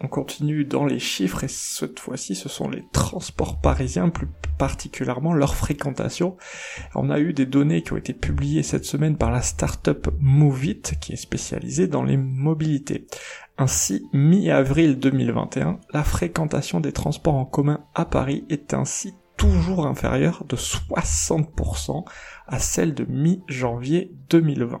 On continue dans les chiffres et cette fois-ci ce sont les transports parisiens, plus particulièrement leur fréquentation. On a eu des données qui ont été publiées cette semaine par la start-up Movit qui est spécialisée dans les mobilités. Ainsi, mi-avril 2021, la fréquentation des transports en commun à Paris est ainsi toujours inférieure de 60% à celle de mi-janvier 2020.